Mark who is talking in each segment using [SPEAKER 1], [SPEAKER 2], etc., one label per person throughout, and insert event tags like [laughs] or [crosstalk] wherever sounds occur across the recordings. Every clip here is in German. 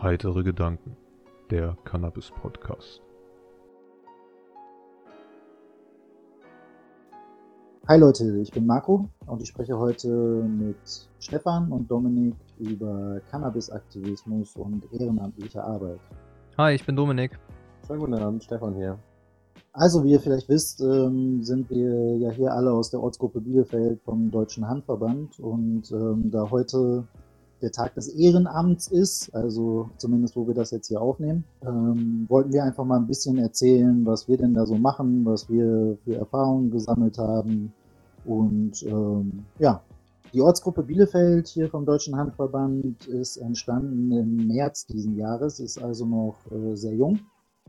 [SPEAKER 1] Heitere Gedanken, der Cannabis-Podcast.
[SPEAKER 2] Hi Leute, ich bin Marco und ich spreche heute mit Stefan und Dominik über Cannabis-Aktivismus und ehrenamtliche Arbeit.
[SPEAKER 3] Hi, ich bin Dominik.
[SPEAKER 4] Schönen guten Abend, Stefan hier.
[SPEAKER 2] Also, wie ihr vielleicht wisst, ähm, sind wir ja hier alle aus der Ortsgruppe Bielefeld vom Deutschen Handverband und ähm, da heute der Tag des Ehrenamts ist, also zumindest wo wir das jetzt hier aufnehmen, ähm, wollten wir einfach mal ein bisschen erzählen, was wir denn da so machen, was wir für Erfahrungen gesammelt haben. Und ähm, ja, die Ortsgruppe Bielefeld hier vom Deutschen Handverband ist entstanden im März diesen Jahres, ist also noch äh, sehr jung.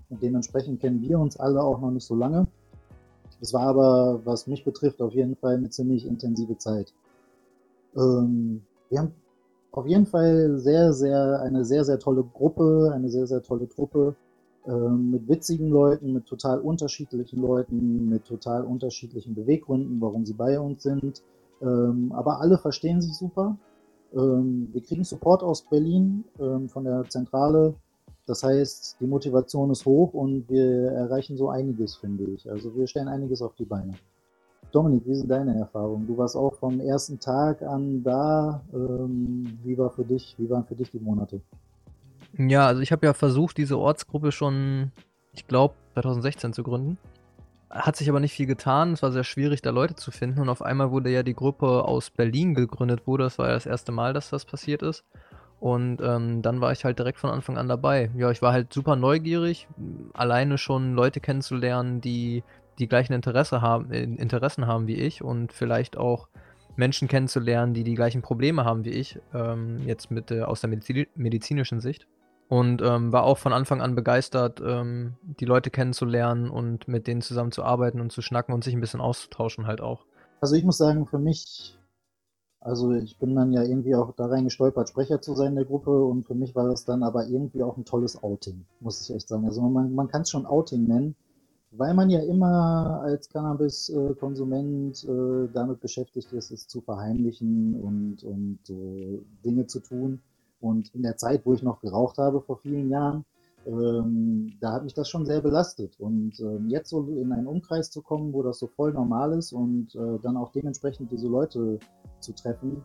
[SPEAKER 2] Und dementsprechend kennen wir uns alle auch noch nicht so lange. Es war aber, was mich betrifft, auf jeden Fall eine ziemlich intensive Zeit. Ähm, wir haben auf jeden Fall sehr, sehr, eine sehr, sehr tolle Gruppe, eine sehr, sehr tolle Truppe ähm, mit witzigen Leuten, mit total unterschiedlichen Leuten, mit total unterschiedlichen Beweggründen, warum sie bei uns sind. Ähm, aber alle verstehen sich super. Ähm, wir kriegen Support aus Berlin ähm, von der Zentrale. Das heißt, die Motivation ist hoch und wir erreichen so einiges, finde ich. Also wir stellen einiges auf die Beine. Dominik, wie sind deine Erfahrungen? Du warst auch vom ersten Tag an da. Ähm, wie war für dich, wie waren für dich die Monate?
[SPEAKER 3] Ja, also ich habe ja versucht, diese Ortsgruppe schon, ich glaube, 2016 zu gründen. Hat sich aber nicht viel getan. Es war sehr schwierig, da Leute zu finden. Und auf einmal wurde ja die Gruppe aus Berlin gegründet wurde. Das war ja das erste Mal, dass das passiert ist. Und ähm, dann war ich halt direkt von Anfang an dabei. Ja, ich war halt super neugierig, alleine schon Leute kennenzulernen, die die gleichen Interesse haben, äh, Interessen haben wie ich und vielleicht auch Menschen kennenzulernen, die die gleichen Probleme haben wie ich, ähm, jetzt mit äh, aus der Medizin medizinischen Sicht. Und ähm, war auch von Anfang an begeistert, ähm, die Leute kennenzulernen und mit denen zusammen zu arbeiten und zu schnacken und sich ein bisschen auszutauschen halt auch.
[SPEAKER 2] Also ich muss sagen, für mich, also ich bin dann ja irgendwie auch da reingestolpert, Sprecher zu sein in der Gruppe und für mich war das dann aber irgendwie auch ein tolles Outing, muss ich echt sagen. Also man, man kann es schon Outing nennen, weil man ja immer als Cannabis-Konsument äh, damit beschäftigt ist, es zu verheimlichen und, und äh, Dinge zu tun. Und in der Zeit, wo ich noch geraucht habe vor vielen Jahren, ähm, da hat mich das schon sehr belastet. Und ähm, jetzt so in einen Umkreis zu kommen, wo das so voll normal ist und äh, dann auch dementsprechend diese Leute zu treffen,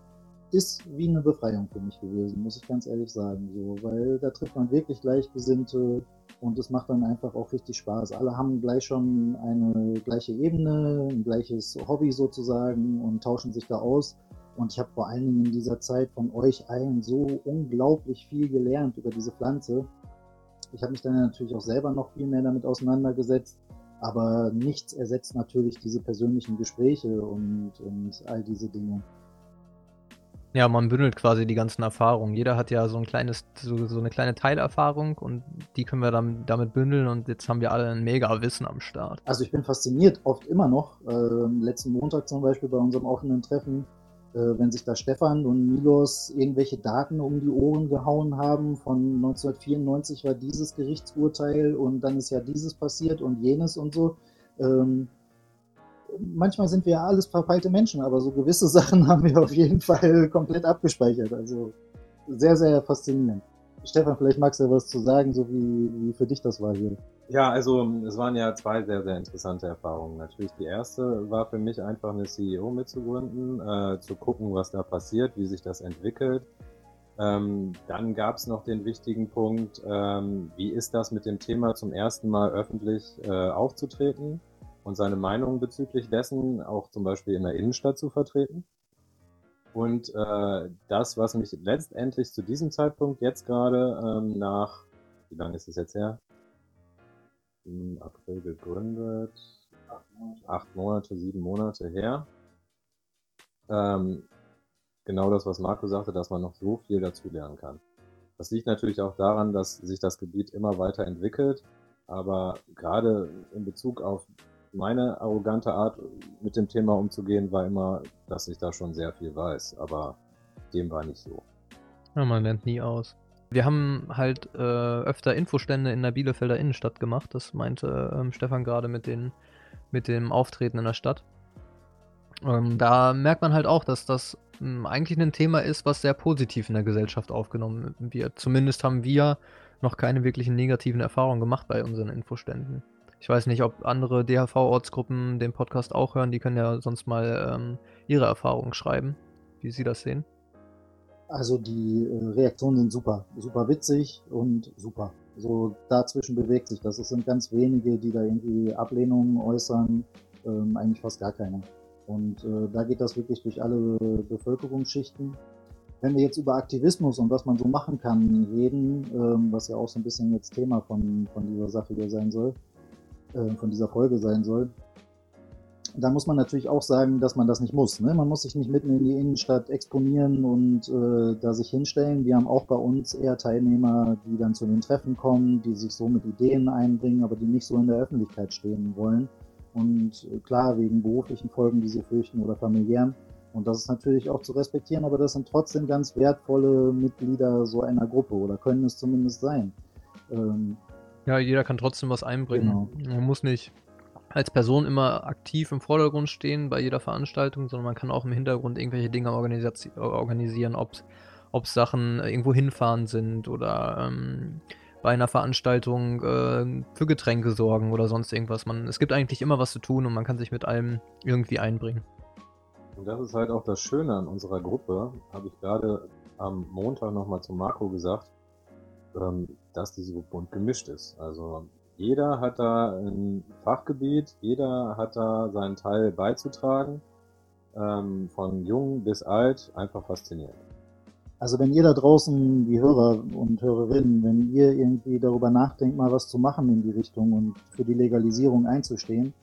[SPEAKER 2] ist wie eine Befreiung für mich gewesen, muss ich ganz ehrlich sagen. So, weil da trifft man wirklich Gleichgesinnte und es macht dann einfach auch richtig Spaß. Alle haben gleich schon eine gleiche Ebene, ein gleiches Hobby sozusagen und tauschen sich da aus. Und ich habe vor allen Dingen in dieser Zeit von euch allen so unglaublich viel gelernt über diese Pflanze. Ich habe mich dann natürlich auch selber noch viel mehr damit auseinandergesetzt. Aber nichts ersetzt natürlich diese persönlichen Gespräche und, und all diese Dinge.
[SPEAKER 3] Ja, man bündelt quasi die ganzen Erfahrungen. Jeder hat ja so ein kleines, so, so eine kleine Teilerfahrung und die können wir dann damit bündeln und jetzt haben wir alle ein mega Wissen am Start.
[SPEAKER 2] Also ich bin fasziniert, oft immer noch. Äh, letzten Montag zum Beispiel bei unserem offenen Treffen, äh, wenn sich da Stefan und Milos irgendwelche Daten um die Ohren gehauen haben. Von 1994 war dieses Gerichtsurteil und dann ist ja dieses passiert und jenes und so. Ähm, manchmal sind wir ja alles verpeilte Menschen, aber so gewisse [laughs] Sachen haben wir auf jeden Fall komplett abgespeichert. Also sehr, sehr faszinierend. Stefan, vielleicht magst du ja was zu sagen, so wie, wie für dich das war hier.
[SPEAKER 4] Ja, also es waren ja zwei sehr, sehr interessante Erfahrungen. Natürlich die erste war für mich einfach eine CEO mitzugründen, äh, zu gucken, was da passiert, wie sich das entwickelt. Ähm, dann gab es noch den wichtigen Punkt, ähm, wie ist das mit dem Thema zum ersten Mal öffentlich äh, aufzutreten? Und seine Meinung bezüglich dessen auch zum Beispiel in der Innenstadt zu vertreten. Und äh, das, was mich letztendlich zu diesem Zeitpunkt jetzt gerade ähm, nach, wie lange ist es jetzt her? Im April gegründet, acht Monate, sieben Monate her. Ähm, genau das, was Marco sagte, dass man noch so viel dazulernen kann. Das liegt natürlich auch daran, dass sich das Gebiet immer weiter entwickelt, aber gerade in Bezug auf meine arrogante Art, mit dem Thema umzugehen, war immer, dass ich da schon sehr viel weiß. Aber dem war nicht so.
[SPEAKER 3] Ja, man lernt nie aus. Wir haben halt äh, öfter Infostände in der Bielefelder Innenstadt gemacht. Das meinte ähm, Stefan gerade mit, mit dem Auftreten in der Stadt. Ähm, da merkt man halt auch, dass das ähm, eigentlich ein Thema ist, was sehr positiv in der Gesellschaft aufgenommen wird. Zumindest haben wir noch keine wirklichen negativen Erfahrungen gemacht bei unseren Infoständen. Ich weiß nicht, ob andere DHV-Ortsgruppen den Podcast auch hören. Die können ja sonst mal ähm, ihre Erfahrungen schreiben, wie sie das sehen.
[SPEAKER 2] Also die äh, Reaktionen sind super, super witzig und super. So dazwischen bewegt sich das. Es sind ganz wenige, die da irgendwie Ablehnungen äußern, ähm, eigentlich fast gar keine. Und äh, da geht das wirklich durch alle Bevölkerungsschichten. Wenn wir jetzt über Aktivismus und was man so machen kann reden, ähm, was ja auch so ein bisschen jetzt Thema von, von dieser Sache hier sein soll, äh, von dieser Folge sein soll, da muss man natürlich auch sagen, dass man das nicht muss. Ne? Man muss sich nicht mitten in die Innenstadt exponieren und äh, da sich hinstellen. Wir haben auch bei uns eher Teilnehmer, die dann zu den Treffen kommen, die sich so mit Ideen einbringen, aber die nicht so in der Öffentlichkeit stehen wollen. Und äh, klar, wegen beruflichen Folgen, die sie fürchten oder familiären. Und das ist natürlich auch zu respektieren, aber das sind trotzdem ganz wertvolle Mitglieder so einer Gruppe oder können es zumindest sein.
[SPEAKER 3] Ähm, ja, jeder kann trotzdem was einbringen. Genau. Man muss nicht als Person immer aktiv im Vordergrund stehen bei jeder Veranstaltung, sondern man kann auch im Hintergrund irgendwelche Dinge organisieren, ob es Sachen irgendwo hinfahren sind oder ähm, bei einer Veranstaltung äh, für Getränke sorgen oder sonst irgendwas. Man, es gibt eigentlich immer was zu tun und man kann sich mit allem irgendwie einbringen.
[SPEAKER 4] Und das ist halt auch das Schöne an unserer Gruppe, habe ich gerade am Montag nochmal zu Marco gesagt, ähm, dass die so bunt gemischt ist. Also jeder hat da ein Fachgebiet, jeder hat da seinen Teil beizutragen. Ähm, von jung bis alt, einfach faszinierend.
[SPEAKER 2] Also wenn ihr da draußen, die Hörer und Hörerinnen, wenn ihr irgendwie darüber nachdenkt, mal was zu machen in die Richtung und für die Legalisierung einzustehen,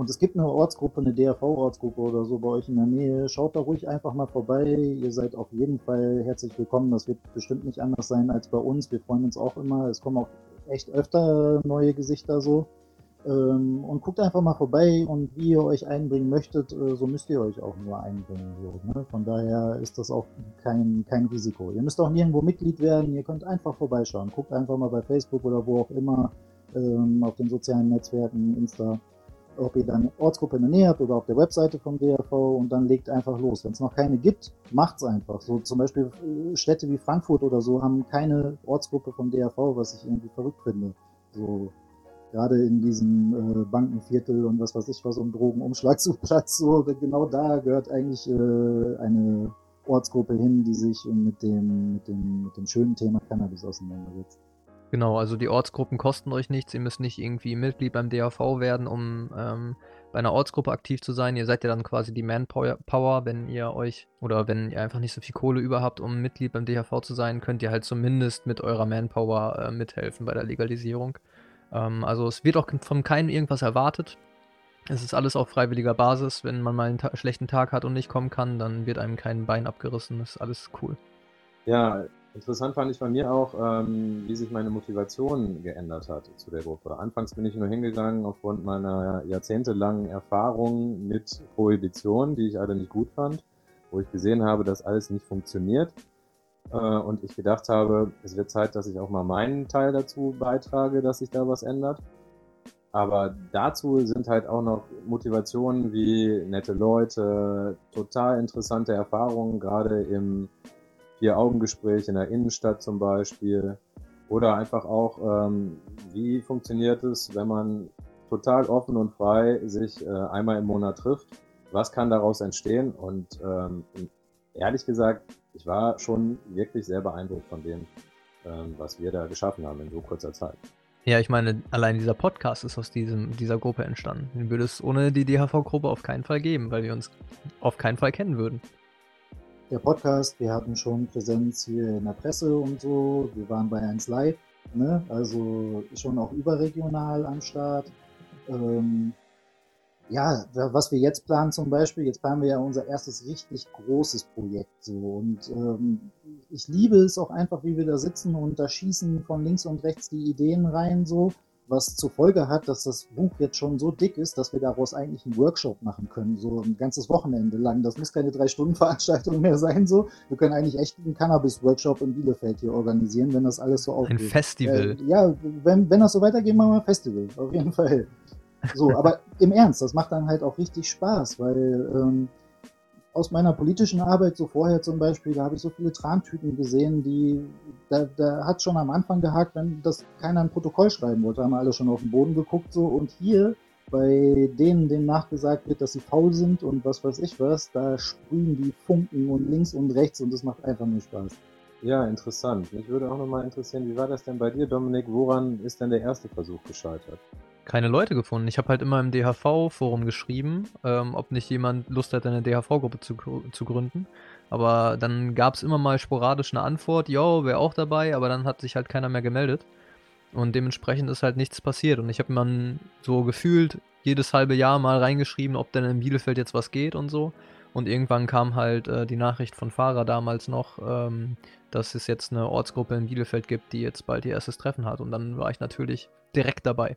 [SPEAKER 2] und es gibt eine Ortsgruppe, eine DRV-Ortsgruppe oder so bei euch in der Nähe, schaut da ruhig einfach mal vorbei. Ihr seid auf jeden Fall herzlich willkommen. Das wird bestimmt nicht anders sein als bei uns. Wir freuen uns auch immer. Es kommen auch echt öfter neue Gesichter so. Ähm, und guckt einfach mal vorbei und wie ihr euch einbringen möchtet, äh, so müsst ihr euch auch nur einbringen. Ne? Von daher ist das auch kein, kein Risiko. Ihr müsst auch nirgendwo Mitglied werden, ihr könnt einfach vorbeischauen. Guckt einfach mal bei Facebook oder wo auch immer ähm, auf den sozialen Netzwerken, Insta, ob ihr dann Ortsgruppe in der Nähe habt oder auf der Webseite vom DRV und dann legt einfach los. Wenn es noch keine gibt, macht's einfach. So zum Beispiel äh, Städte wie Frankfurt oder so haben keine Ortsgruppe vom DRV, was ich irgendwie verrückt finde. So gerade in diesem äh, Bankenviertel und was weiß ich was um Drogenumschlagsplatz, [laughs] so genau da gehört eigentlich äh, eine Ortsgruppe hin, die sich mit dem, mit dem, mit dem schönen Thema Cannabis auseinandersetzt.
[SPEAKER 3] Genau, also die Ortsgruppen kosten euch nichts. Ihr müsst nicht irgendwie Mitglied beim DAV werden, um ähm, bei einer Ortsgruppe aktiv zu sein. Ihr seid ja dann quasi die Manpower, wenn ihr euch oder wenn ihr einfach nicht so viel Kohle über habt, um Mitglied beim DHV zu sein, könnt ihr halt zumindest mit eurer Manpower äh, mithelfen bei der Legalisierung. Ähm, also es wird auch von keinem irgendwas erwartet. Es ist alles auf freiwilliger Basis. Wenn man mal einen ta schlechten Tag hat und nicht kommen kann, dann wird einem kein Bein abgerissen. Das ist alles cool.
[SPEAKER 4] Ja, Interessant fand ich bei mir auch, ähm, wie sich meine Motivation geändert hat zu der Gruppe. Anfangs bin ich nur hingegangen aufgrund meiner jahrzehntelangen Erfahrung mit Prohibition, die ich alle nicht gut fand, wo ich gesehen habe, dass alles nicht funktioniert. Äh, und ich gedacht habe, es wird Zeit, dass ich auch mal meinen Teil dazu beitrage, dass sich da was ändert. Aber dazu sind halt auch noch Motivationen wie nette Leute, total interessante Erfahrungen, gerade im Vier-Augen-Gespräch in der Innenstadt zum Beispiel. Oder einfach auch, ähm, wie funktioniert es, wenn man total offen und frei sich äh, einmal im Monat trifft? Was kann daraus entstehen? Und ähm, ehrlich gesagt, ich war schon wirklich sehr beeindruckt von dem, ähm, was wir da geschaffen haben in so kurzer Zeit.
[SPEAKER 3] Ja, ich meine, allein dieser Podcast ist aus diesem, dieser Gruppe entstanden. Den würde es ohne die DHV-Gruppe auf keinen Fall geben, weil wir uns auf keinen Fall kennen würden
[SPEAKER 2] der Podcast. Wir hatten schon Präsenz hier in der Presse und so. Wir waren bei 1 Live, ne? also schon auch überregional am Start. Ähm, ja, was wir jetzt planen zum Beispiel, jetzt planen wir ja unser erstes richtig großes Projekt so und ähm, ich liebe es auch einfach, wie wir da sitzen und da schießen von links und rechts die Ideen rein so was zur Folge hat, dass das Buch jetzt schon so dick ist, dass wir daraus eigentlich einen Workshop machen können, so ein ganzes Wochenende lang. Das muss keine Drei-Stunden-Veranstaltung [laughs] mehr sein, so. Wir können eigentlich echt einen Cannabis-Workshop in Bielefeld hier organisieren, wenn das alles so aufgeht.
[SPEAKER 3] Ein Festival.
[SPEAKER 2] Äh, ja, wenn, wenn das so weitergeht, machen wir ein Festival, auf jeden Fall. So, aber im Ernst, das macht dann halt auch richtig Spaß, weil ähm, aus meiner politischen Arbeit, so vorher zum Beispiel, da habe ich so viele Trantüten gesehen, die, da, da hat schon am Anfang gehakt, wenn das keiner ein Protokoll schreiben wollte, haben alle schon auf den Boden geguckt so und hier bei denen, denen nachgesagt wird, dass sie faul sind und was weiß ich was, da sprühen die Funken und links und rechts und das macht einfach nur Spaß.
[SPEAKER 4] Ja, interessant. Mich würde auch nochmal interessieren, wie war das denn bei dir, Dominik? Woran ist denn der erste Versuch gescheitert?
[SPEAKER 3] Keine Leute gefunden. Ich habe halt immer im DHV-Forum geschrieben, ähm, ob nicht jemand Lust hat, eine DHV-Gruppe zu, zu gründen. Aber dann gab es immer mal sporadisch eine Antwort, yo, wäre auch dabei, aber dann hat sich halt keiner mehr gemeldet. Und dementsprechend ist halt nichts passiert. Und ich habe mir so gefühlt jedes halbe Jahr mal reingeschrieben, ob denn in Bielefeld jetzt was geht und so. Und irgendwann kam halt äh, die Nachricht von Fahrer damals noch, ähm, dass es jetzt eine Ortsgruppe in Bielefeld gibt, die jetzt bald ihr erstes Treffen hat. Und dann war ich natürlich direkt dabei.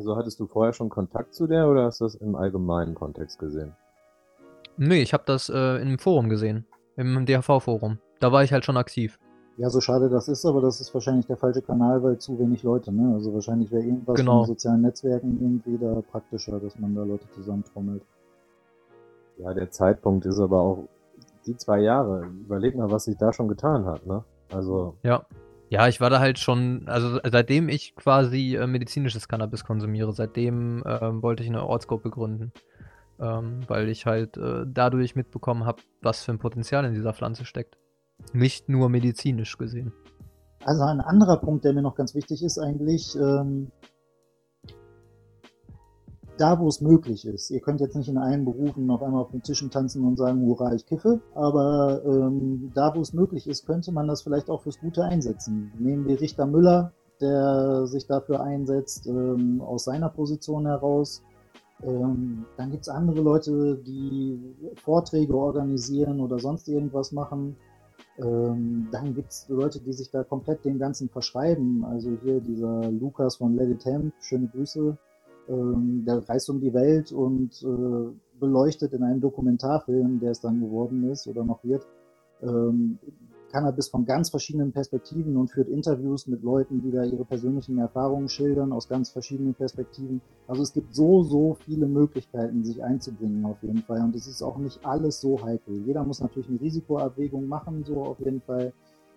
[SPEAKER 4] Also hattest du vorher schon Kontakt zu der oder hast du das im allgemeinen Kontext gesehen?
[SPEAKER 3] Nee, ich habe das äh, im Forum gesehen, im DHV-Forum. Da war ich halt schon aktiv.
[SPEAKER 2] Ja, so schade das ist, aber das ist wahrscheinlich der falsche Kanal, weil zu wenig Leute, ne? Also wahrscheinlich wäre irgendwas
[SPEAKER 3] genau.
[SPEAKER 2] in sozialen Netzwerken irgendwie da praktischer, dass man da Leute zusammentrommelt.
[SPEAKER 4] Ja, der Zeitpunkt ist aber auch die zwei Jahre. Überleg mal, was sich da schon getan hat, ne? Also.
[SPEAKER 3] Ja. Ja, ich war da halt schon, also seitdem ich quasi äh, medizinisches Cannabis konsumiere, seitdem ähm, wollte ich eine Ortsgruppe gründen. Ähm, weil ich halt äh, dadurch mitbekommen habe, was für ein Potenzial in dieser Pflanze steckt. Nicht nur medizinisch gesehen.
[SPEAKER 2] Also ein anderer Punkt, der mir noch ganz wichtig ist eigentlich, ähm, da, wo es möglich ist. Ihr könnt jetzt nicht in allen Berufen auf einmal auf den Tischen tanzen und sagen, hurra, ich kiffe, aber ähm, da, wo es möglich ist, könnte man das vielleicht auch fürs Gute einsetzen. Nehmen wir Richter Müller, der sich dafür einsetzt, ähm, aus seiner Position heraus. Ähm, dann gibt es andere Leute, die Vorträge organisieren oder sonst irgendwas machen. Ähm, dann gibt es Leute, die sich da komplett dem Ganzen verschreiben. Also hier dieser Lukas von Let It schöne Grüße, der reist um die Welt und äh, beleuchtet in einem Dokumentarfilm, der es dann geworden ist oder noch wird, ähm, Cannabis von ganz verschiedenen Perspektiven und führt Interviews mit Leuten, die da ihre persönlichen Erfahrungen schildern aus ganz verschiedenen Perspektiven. Also es gibt so, so viele Möglichkeiten, sich einzubringen auf jeden Fall. Und es ist auch nicht alles so heikel. Jeder muss natürlich eine Risikoabwägung machen, so auf jeden Fall,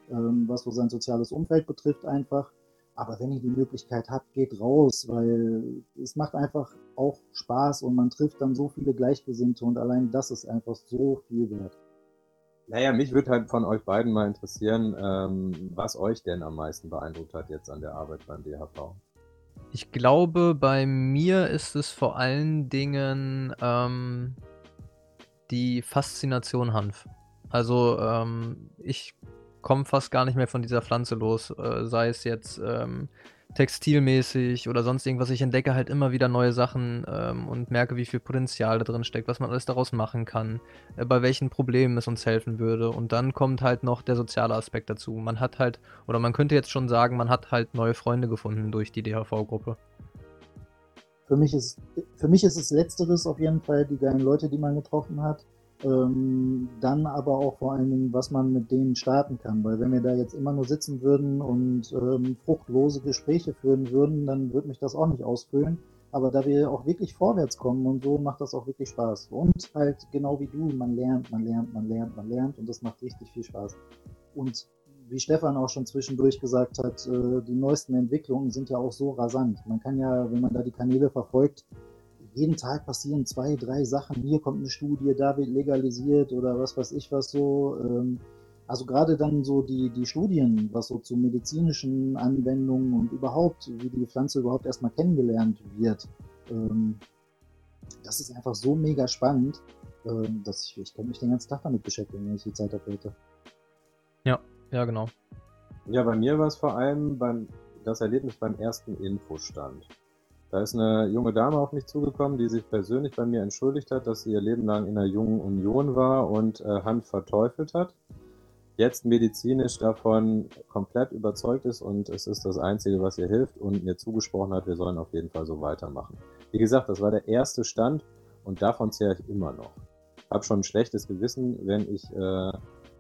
[SPEAKER 2] ähm, was so sein soziales Umfeld betrifft einfach. Aber wenn ihr die Möglichkeit habt, geht raus, weil es macht einfach auch Spaß und man trifft dann so viele Gleichgesinnte und allein das ist einfach so viel wert.
[SPEAKER 4] Naja, mich würde halt von euch beiden mal interessieren, ähm, was euch denn am meisten beeindruckt hat jetzt an der Arbeit beim DHV.
[SPEAKER 3] Ich glaube, bei mir ist es vor allen Dingen ähm, die Faszination Hanf. Also ähm, ich komme fast gar nicht mehr von dieser Pflanze los, äh, sei es jetzt ähm, textilmäßig oder sonst irgendwas. Ich entdecke halt immer wieder neue Sachen ähm, und merke, wie viel Potenzial da drin steckt, was man alles daraus machen kann, äh, bei welchen Problemen es uns helfen würde. Und dann kommt halt noch der soziale Aspekt dazu. Man hat halt, oder man könnte jetzt schon sagen, man hat halt neue Freunde gefunden durch die DHV-Gruppe.
[SPEAKER 2] Für mich, ist, für mich ist es Letzteres auf jeden Fall, die geilen Leute, die man getroffen hat. Ähm, dann aber auch vor allen Dingen, was man mit denen starten kann. Weil wenn wir da jetzt immer nur sitzen würden und ähm, fruchtlose Gespräche führen würden, dann würde mich das auch nicht ausfüllen. Aber da wir auch wirklich vorwärts kommen und so, macht das auch wirklich Spaß. Und halt genau wie du, man lernt, man lernt, man lernt, man lernt und das macht richtig viel Spaß. Und wie Stefan auch schon zwischendurch gesagt hat, äh, die neuesten Entwicklungen sind ja auch so rasant. Man kann ja, wenn man da die Kanäle verfolgt, jeden Tag passieren zwei, drei Sachen. Hier kommt eine Studie, da wird legalisiert oder was weiß ich was so. Ähm, also gerade dann so die, die Studien, was so zu medizinischen Anwendungen und überhaupt, wie die Pflanze überhaupt erstmal kennengelernt wird, ähm, das ist einfach so mega spannend, ähm, dass ich, ich kann mich den ganzen Tag damit beschäftigen, wenn ich die Zeit habe heute.
[SPEAKER 3] Ja, ja, genau.
[SPEAKER 4] Ja, bei mir war es vor allem beim, das Erlebnis beim ersten Infostand. Da ist eine junge Dame auf mich zugekommen, die sich persönlich bei mir entschuldigt hat, dass sie ihr Leben lang in der Jungen Union war und äh, Hanf verteufelt hat. Jetzt medizinisch davon komplett überzeugt ist und es ist das Einzige, was ihr hilft und mir zugesprochen hat, wir sollen auf jeden Fall so weitermachen. Wie gesagt, das war der erste Stand und davon zehre ich immer noch. Hab schon ein schlechtes Gewissen, wenn ich äh,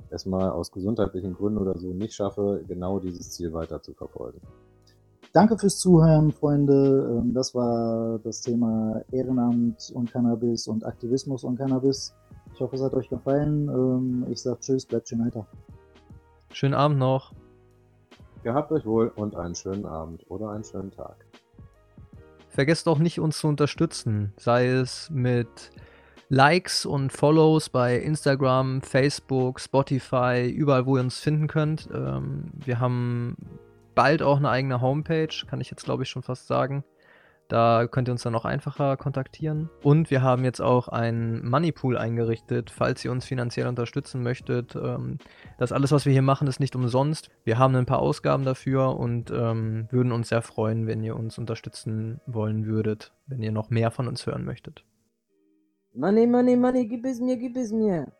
[SPEAKER 4] es mal aus gesundheitlichen Gründen oder so nicht schaffe, genau dieses Ziel weiter zu verfolgen.
[SPEAKER 2] Danke fürs Zuhören, Freunde. Ähm, das war das Thema Ehrenamt und Cannabis und Aktivismus und Cannabis. Ich hoffe, es hat euch gefallen. Ähm, ich sage Tschüss, bleibt schön weiter.
[SPEAKER 3] Schönen Abend noch.
[SPEAKER 4] Gehabt euch wohl und einen schönen Abend oder einen schönen Tag.
[SPEAKER 3] Vergesst auch nicht, uns zu unterstützen, sei es mit Likes und Follows bei Instagram, Facebook, Spotify, überall, wo ihr uns finden könnt. Ähm, wir haben bald auch eine eigene Homepage, kann ich jetzt glaube ich schon fast sagen. Da könnt ihr uns dann noch einfacher kontaktieren. Und wir haben jetzt auch einen Moneypool eingerichtet, falls ihr uns finanziell unterstützen möchtet. Ähm, das alles, was wir hier machen, ist nicht umsonst. Wir haben ein paar Ausgaben dafür und ähm, würden uns sehr freuen, wenn ihr uns unterstützen wollen würdet, wenn ihr noch mehr von uns hören möchtet.
[SPEAKER 5] Money, money, money, gib es mir, gib es mir.